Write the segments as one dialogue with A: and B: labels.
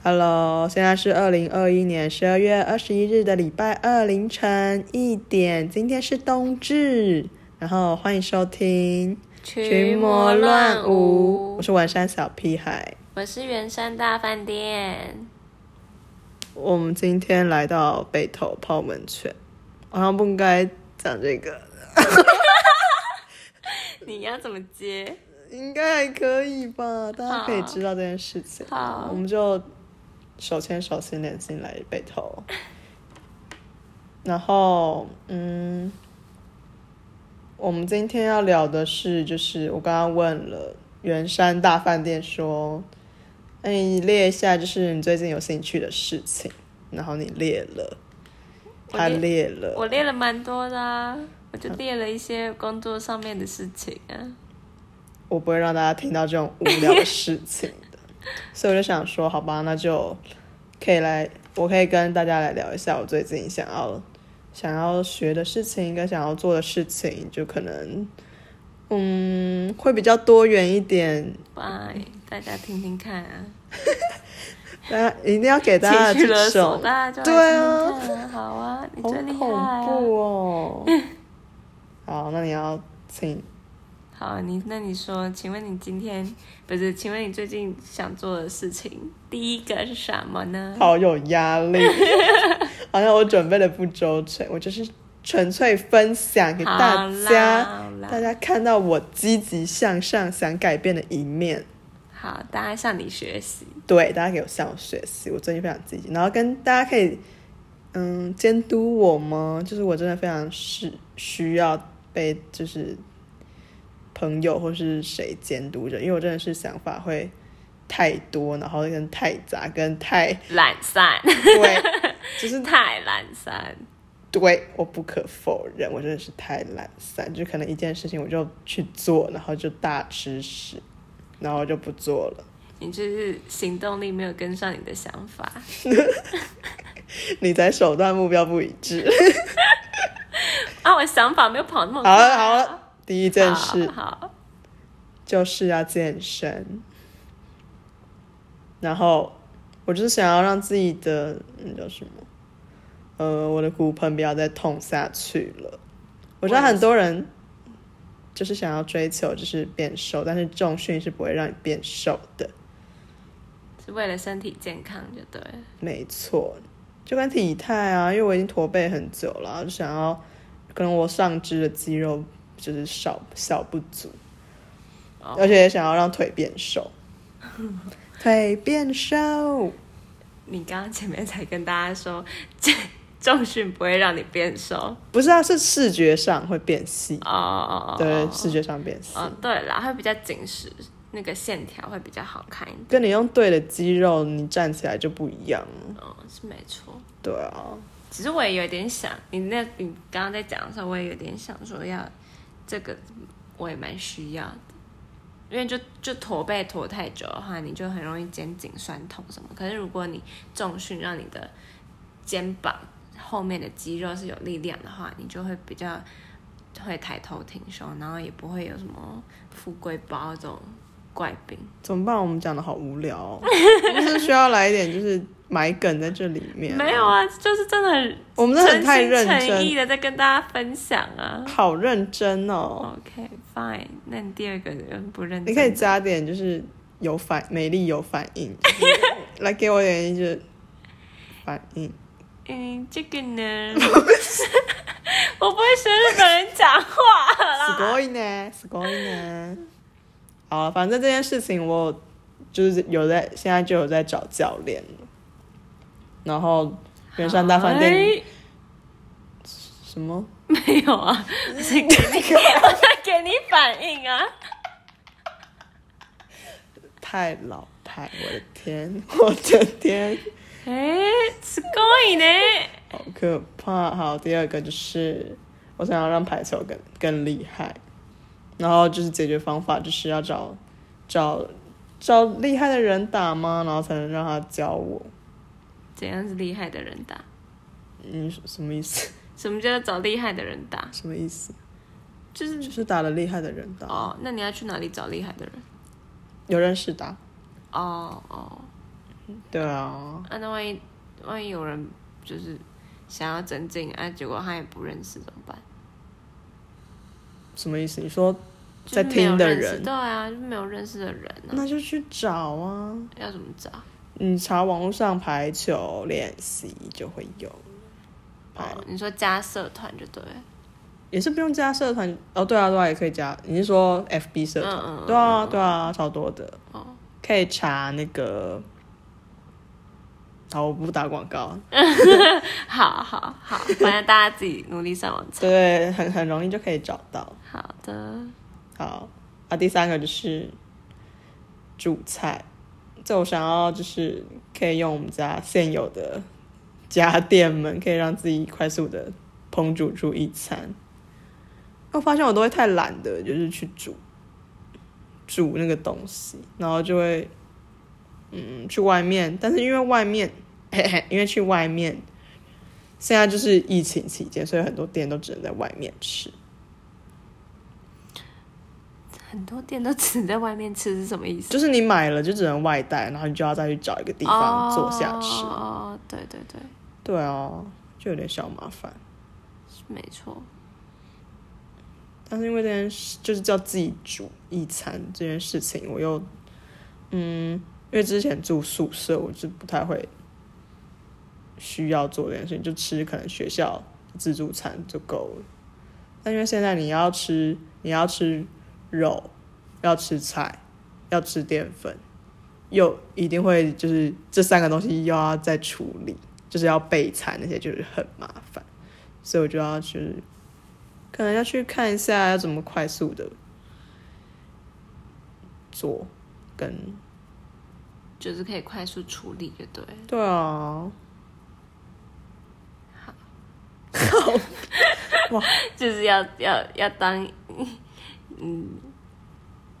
A: Hello，现在是二零二一年十二月二十一日的礼拜二凌晨一点，今天是冬至，然后欢迎收听
B: 群魔乱舞，
A: 我是文山小屁孩，
B: 我是圆山大饭店，
A: 我们今天来到北投泡温泉，好像不应该讲这个，
B: 你要怎么接？
A: 应该还可以吧，大家可以知道这件事情，
B: 好，
A: 我们就。手牵手，心连心来北投，然后，嗯，我们今天要聊的是，就是我刚刚问了圆山大饭店说，哎，你列一下，就是你最近有兴趣的事情，然后你列了，他列了，
B: 我列了蛮多的啊，我就列了一些工作上面的事情啊，
A: 我不会让大家听到这种无聊的事情。所以我就想说，好吧，那就可以来，我可以跟大家来聊一下我最近想要想要学的事情，跟想要做的事情，就可能，嗯，会比较多元一点。
B: 拜，大家听听看啊！
A: 大家一定要给大家 这首，对啊，
B: 好啊，你最厉害啊，
A: 好恐怖哦！好，那你要请。
B: 好，你那你说，请问你今天不是？请问你最近想做的事情，第一个是什么呢？
A: 好有压力，好像我准备的不周全，我就是纯粹分享给大家，大家看到我积极向上、想改变的一面。
B: 好，大家向你学习。
A: 对，大家可以向我学习。我最近非常积极，然后跟大家可以嗯监督我吗？就是我真的非常是需要被就是。朋友或是谁监督着？因为我真的是想法会太多，然后跟太杂，跟太
B: 懒散。
A: 对，就是
B: 太懒散。
A: 对，我不可否认，我真的是太懒散。就可能一件事情我就去做，然后就大吃屎，然后就不做了。
B: 你就是行动力没有跟上你的想法。
A: 你才手段目标不一致。
B: 啊，我想法没有跑那么快。
A: 好了好了。第一件事，就是要健身。然后，我就是想要让自己的那叫什么，呃，我的骨盆不要再痛下去了。我知道很多人就是想要追求就是变瘦，但是重训是不会让你变瘦的，
B: 是为了身体健康就对。
A: 没错，就跟体态啊，因为我已经驼背很久了，就想要可能我上肢的肌肉。就是少少不足，oh. 而且也想要让腿变瘦，腿变瘦。
B: 你刚刚前面才跟大家说，这重训不会让你变瘦，
A: 不是啊，是视觉上会变细
B: 哦。
A: Oh. 对，视觉上变细。
B: Oh, 对啦，会比较紧实，那个线条会比较好看一点。
A: 跟你用对的肌肉，你站起来就不一样。
B: 哦，是没错。
A: 对啊，
B: 其实我也有点想，你那，你刚刚在讲的时候，我也有点想说要。这个我也蛮需要的，因为就就驼背驼太久的话，你就很容易肩颈酸痛什么。可是如果你重训，让你的肩膀后面的肌肉是有力量的话，你就会比较会抬头挺胸，然后也不会有什么富贵包这种怪病。
A: 怎么办？我们讲的好无聊哦，不是需要来一点就是。埋梗在这里面，
B: 没有啊，就是真的很，
A: 我们真的很太认真，
B: 诚意的在跟大家分享啊，
A: 好认真哦。
B: OK，fine，那你第二个人不认真，
A: 你可以加点就是有反美丽有反应，就是、来给我点一个反应。
B: 嗯，这个呢，我不会学日本人讲话啦。
A: すごいね，すごいね。好，反正这件事情我就是有在，现在就有在找教练。 然后圆山大饭店，什么？
B: 没有啊，我在给你，我在给你反应啊！
A: 太老派，我的天，我的天！
B: 哎，すごいね，
A: 好可怕！好，第二个就是我想要让排球更更厉害，然后就是解决方法就是要找找找厉害的人打吗？然后才能让他教我。
B: 怎样是厉害的人打？
A: 你什么意思？
B: 什么叫找厉害的人打？
A: 什么意思？
B: 就是
A: 就是打了厉害的人打。
B: 哦，那你要去哪里找厉害的人？
A: 有认识打。
B: 哦哦，
A: 对啊。
B: 啊，那万一万一有人就是想要增进，啊，结果他也不认识怎么办？
A: 什么意思？你说在听的人？
B: 对啊，就没有认识的人，啊，
A: 那就去找啊。
B: 要怎么找？
A: 你查网络上排球练习就会有。
B: 哦，你说加社团就对。
A: 也是不用加社团哦，对啊，对啊，也可以加。你是说 FB 社团？嗯嗯，对啊，对啊，超多的。哦，可以查那个。好，我不打广告。
B: 好好好，反正大家自己努力上网查。
A: 对，很很容易就可以找到。
B: 好的。
A: 好啊，第三个就是主菜。这我想要就是可以用我们家现有的家电们，可以让自己快速的烹煮出一餐。我发现我都会太懒的，就是去煮煮那个东西，然后就会。嗯，去外面，但是因为外面，嘿嘿，因为去外面，现在就是疫情期间，所以很多店都只能在外面吃。
B: 很多店都只能在外面吃是什么意思？
A: 就是你买了就只能外带，然后你就要再去找一个地方坐下吃。
B: 哦，对对对，
A: 对啊，就有点小麻烦。
B: 没错。
A: 但是因为这件事，就是叫自己煮一餐这件事情，我又嗯。因为之前住宿舍，我就不太会需要做这件事情，就吃可能学校自助餐就够了。但因为现在你要吃，你要吃肉，要吃菜，要吃淀粉，又一定会就是这三个东西又要再处理，就是要备餐那些，就是很麻烦，所以我就要去，可能要去看一下要怎么快速的做跟。
B: 就是可以快速处理，就对。
A: 对啊。
B: 好。好。哇，就是要要要当，嗯，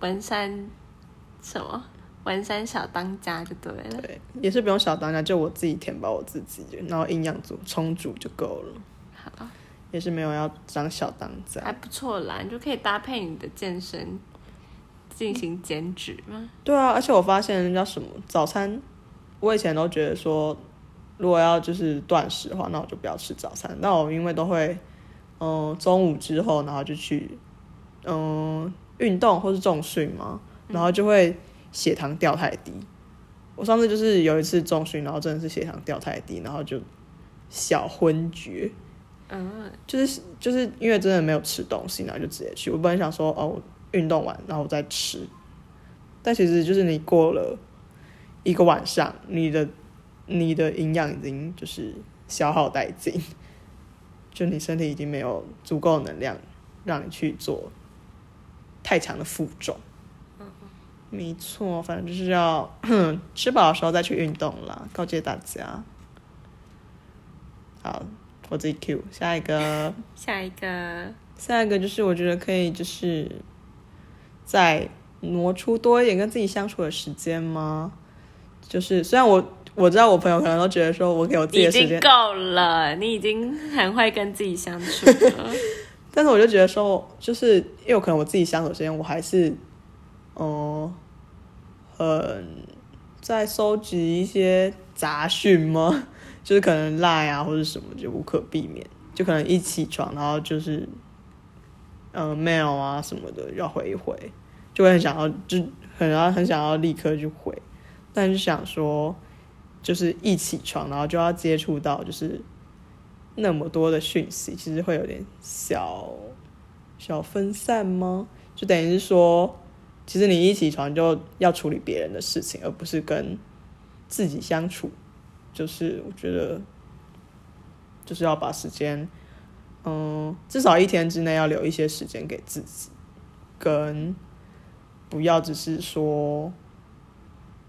B: 文山什么文山小当家就对了。
A: 对，也是不用小当家，就我自己填饱我自己，然后营养足充足就够了。
B: 好。
A: 也是没有要当小当家。
B: 还不错啦，你就可以搭配你的健身。进行减脂吗？
A: 对啊，而且我发现人家什么早餐，我以前都觉得说，如果要就是断食的话，那我就不要吃早餐。那我因为都会，嗯，中午之后然后就去，嗯，运动或是重训嘛，然后就会血糖掉太低。我上次就是有一次重训，然后真的是血糖掉太低，然后就小昏厥。嗯，就是就是因为真的没有吃东西，然后就直接去。我本来想说哦。运动完，然后我再吃，但其实就是你过了一个晚上，你的你的营养已经就是消耗殆尽，就你身体已经没有足够能量让你去做太强的负重。嗯，没错，反正就是要 吃饱的时候再去运动啦，告诫大家。好，我自己 Q 下一个，
B: 下一个，
A: 下一个就是我觉得可以就是。再挪出多一点跟自己相处的时间吗？就是虽然我我知道我朋友可能都觉得说我给我自己的时间
B: 够了，你已经很会跟自己相处了。
A: 但是我就觉得说，就是因为可能我自己相处时间，我还是嗯很在收集一些杂讯吗？就是可能赖啊或者什么就无可避免，就可能一起床然后就是。嗯，mail 啊什么的要回一回，就会很想要，就很要很想要立刻就回，但是想说，就是一起床然后就要接触到就是那么多的讯息，其实会有点小小分散吗？就等于是说，其实你一起床就要处理别人的事情，而不是跟自己相处，就是我觉得就是要把时间。嗯，至少一天之内要留一些时间给自己，跟不要只是说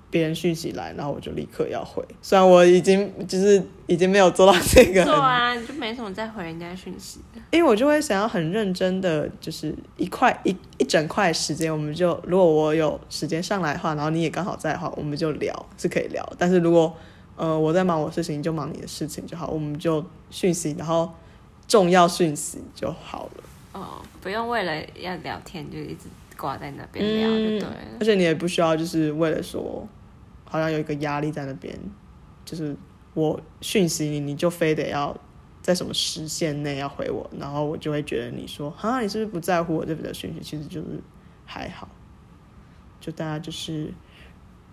A: 别人讯息来，然后我就立刻要回。虽然我已经就是已经没有做到这个，
B: 做啊，你就没什么再回人家讯息的。
A: 因为我就会想要很认真的，就是一块一一整块时间，我们就如果我有时间上来的话，然后你也刚好在的话，我们就聊是可以聊。但是如果呃我在忙我的事情，你就忙你的事情就好，我们就讯息，然后。重要讯息就好了
B: 哦，不用为了要聊天就一直挂在那边聊就对了。
A: 嗯，而且你也不需要就是为了说好像有一个压力在那边，就是我讯息你，你就非得要在什么时限内要回我，然后我就会觉得你说啊，你是不是不在乎我这边的讯息？其实就是还好，就大家就是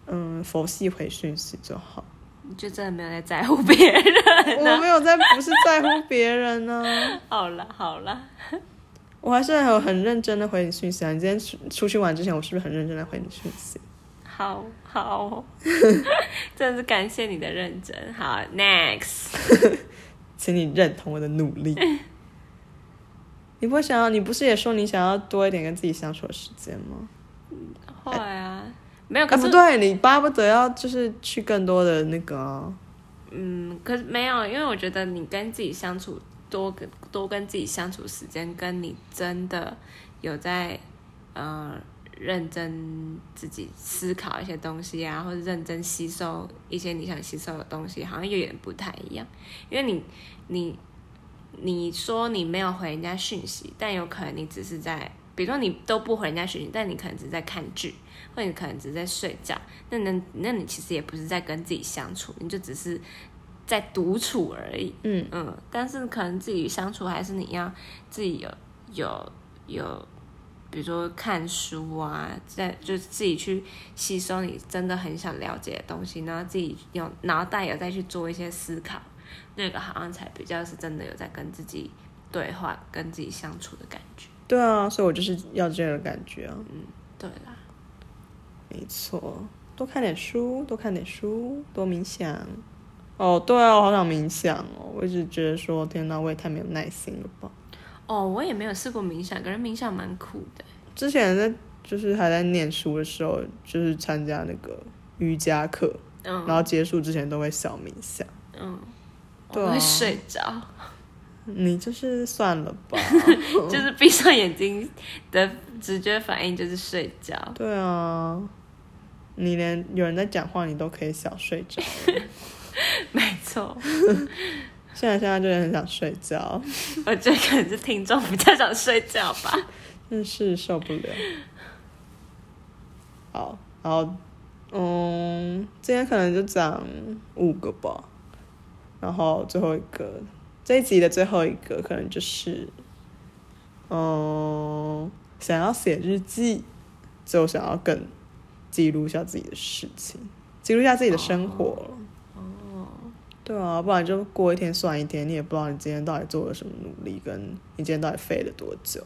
A: 嗯，佛系回讯息就好。
B: 你就真的没有在在乎别人？
A: 我没有在，不是在乎别人呢、啊。
B: 好了好了，
A: 我还是有很认真的回你讯息啊！你今天出出去玩之前，我是不是很认真的回你讯息？
B: 好好，真的是感谢你的认真。好，next，
A: 请你认同我的努力。你不会想要？你不是也说你想要多一点跟自己相处的时间吗？
B: 会啊。没有，
A: 可是、啊、不对，你巴不得要就是去更多的那个、啊，
B: 嗯，可是没有，因为我觉得你跟自己相处多跟多跟自己相处时间，跟你真的有在呃认真自己思考一些东西啊，或者认真吸收一些你想吸收的东西，好像有点不太一样。因为你你你说你没有回人家讯息，但有可能你只是在，比如说你都不回人家讯息，但你可能只是在看剧。或你可能只是在睡觉，那那那你其实也不是在跟自己相处，你就只是在独处而已。嗯嗯，但是可能自己相处还是你要自己有有有，比如说看书啊，在就是自己去吸收你真的很想了解的东西，然后自己用脑袋有再去做一些思考，那个好像才比较是真的有在跟自己对话、跟自己相处的感觉。
A: 对啊，所以我就是要这样的感觉啊。
B: 嗯，对啦。
A: 没错，多看点书，多看点书，多冥想。哦，对啊，我好想冥想哦。我一直觉得说，天哪，我也太没有耐心了吧。
B: 哦，我也没有试过冥想，可是冥想蛮酷的。
A: 之前在就是还在念书的时候，就是参加那个瑜伽课，嗯，然后结束之前都会小冥想。
B: 嗯，对啊，我会睡着。
A: 你就是算了吧，
B: 就是闭上眼睛的直觉反应就是睡觉。
A: 对啊，你连有人在讲话，你都可以小睡着。
B: 没错，
A: 现在现在就很想睡觉。
B: 我觉得可能是听众比较想睡觉吧，
A: 真是受不了。好，然后嗯，今天可能就讲五个吧，然后最后一个。这一集的最后一个可能就是，嗯，想要写日记，就想要更记录一下自己的事情，记录一下自己的生活。对啊，不然就过一天算一天，你也不知道你今天到底做了什么努力，跟你今天到底废了多久，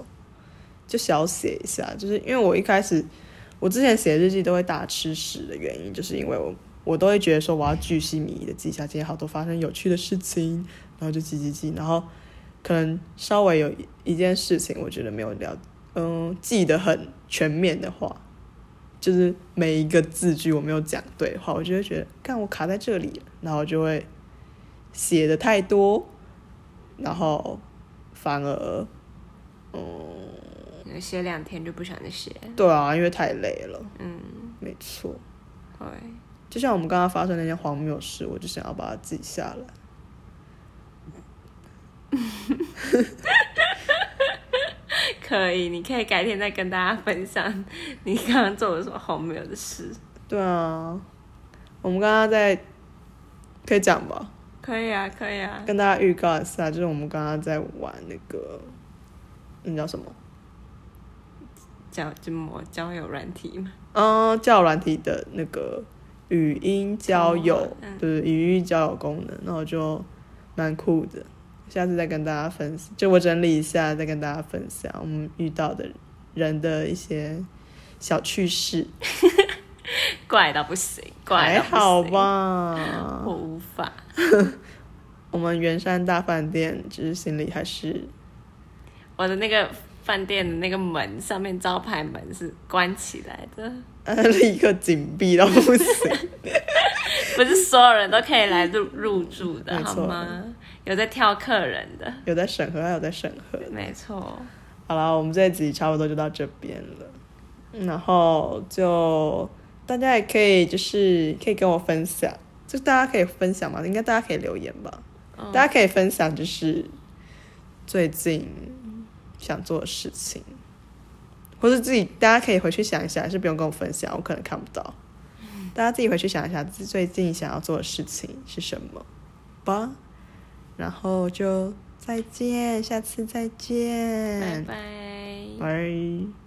A: 就小写一下。就是因为我一开始，我之前写日记都会大吃屎的原因，就是因为我我都会觉得说我要巨细靡遗的记下今天好多发生有趣的事情。然后就记记记，然后可能稍微有一件事情，我觉得没有了，嗯，记得很全面的话，就是每一个字句我没有讲对的话，我就会觉得，看我卡在这里，然后就会写的太多，然后反而，嗯，
B: 写两天就不想再写。
A: 对啊，因为太累了。
B: 嗯，
A: 没错。
B: 对，
A: 就像我们刚刚发生那件荒谬事，我就想要把它记下来。
B: 可以，你可以改天再跟大家分享你刚刚做了什么荒谬的事。
A: 对啊，我们刚刚在可以讲吧？
B: 可以啊，可以啊。
A: 跟大家预告一下，就是我们刚刚在玩那个，那叫什么？
B: 叫什么交友软体嘛？
A: 嗯，交友软体的那个语音交友，
B: 嗯、
A: 对，语音交友功能，然后就蛮酷的。下次再跟大家分享，就我整理一下，再跟大家分享我们遇到的人的一些小趣事。
B: 怪到不行，怪到不行，
A: 还好吧？
B: 我无法。
A: 我们圆山大饭店，其实心里还是
B: 我的那个饭店的那个门上面招牌门是关起来的，
A: 立刻紧闭到不行。
B: 不是所有人都可以来入入住的，好吗？有在挑客人的，
A: 有在审核，还有在审核。
B: 没错。
A: 好了，我们这一集差不多就到这边了。然后就大家也可以就是可以跟我分享，就大家可以分享嘛，应该大家可以留言吧。哦、大家可以分享就是最近想做的事情，或是自己大家可以回去想一下，还是不用跟我分享，我可能看不到。大家自己回去想一下，最近想要做的事情是什么吧。然后就再见，下次再见，
B: 拜拜，
A: 拜。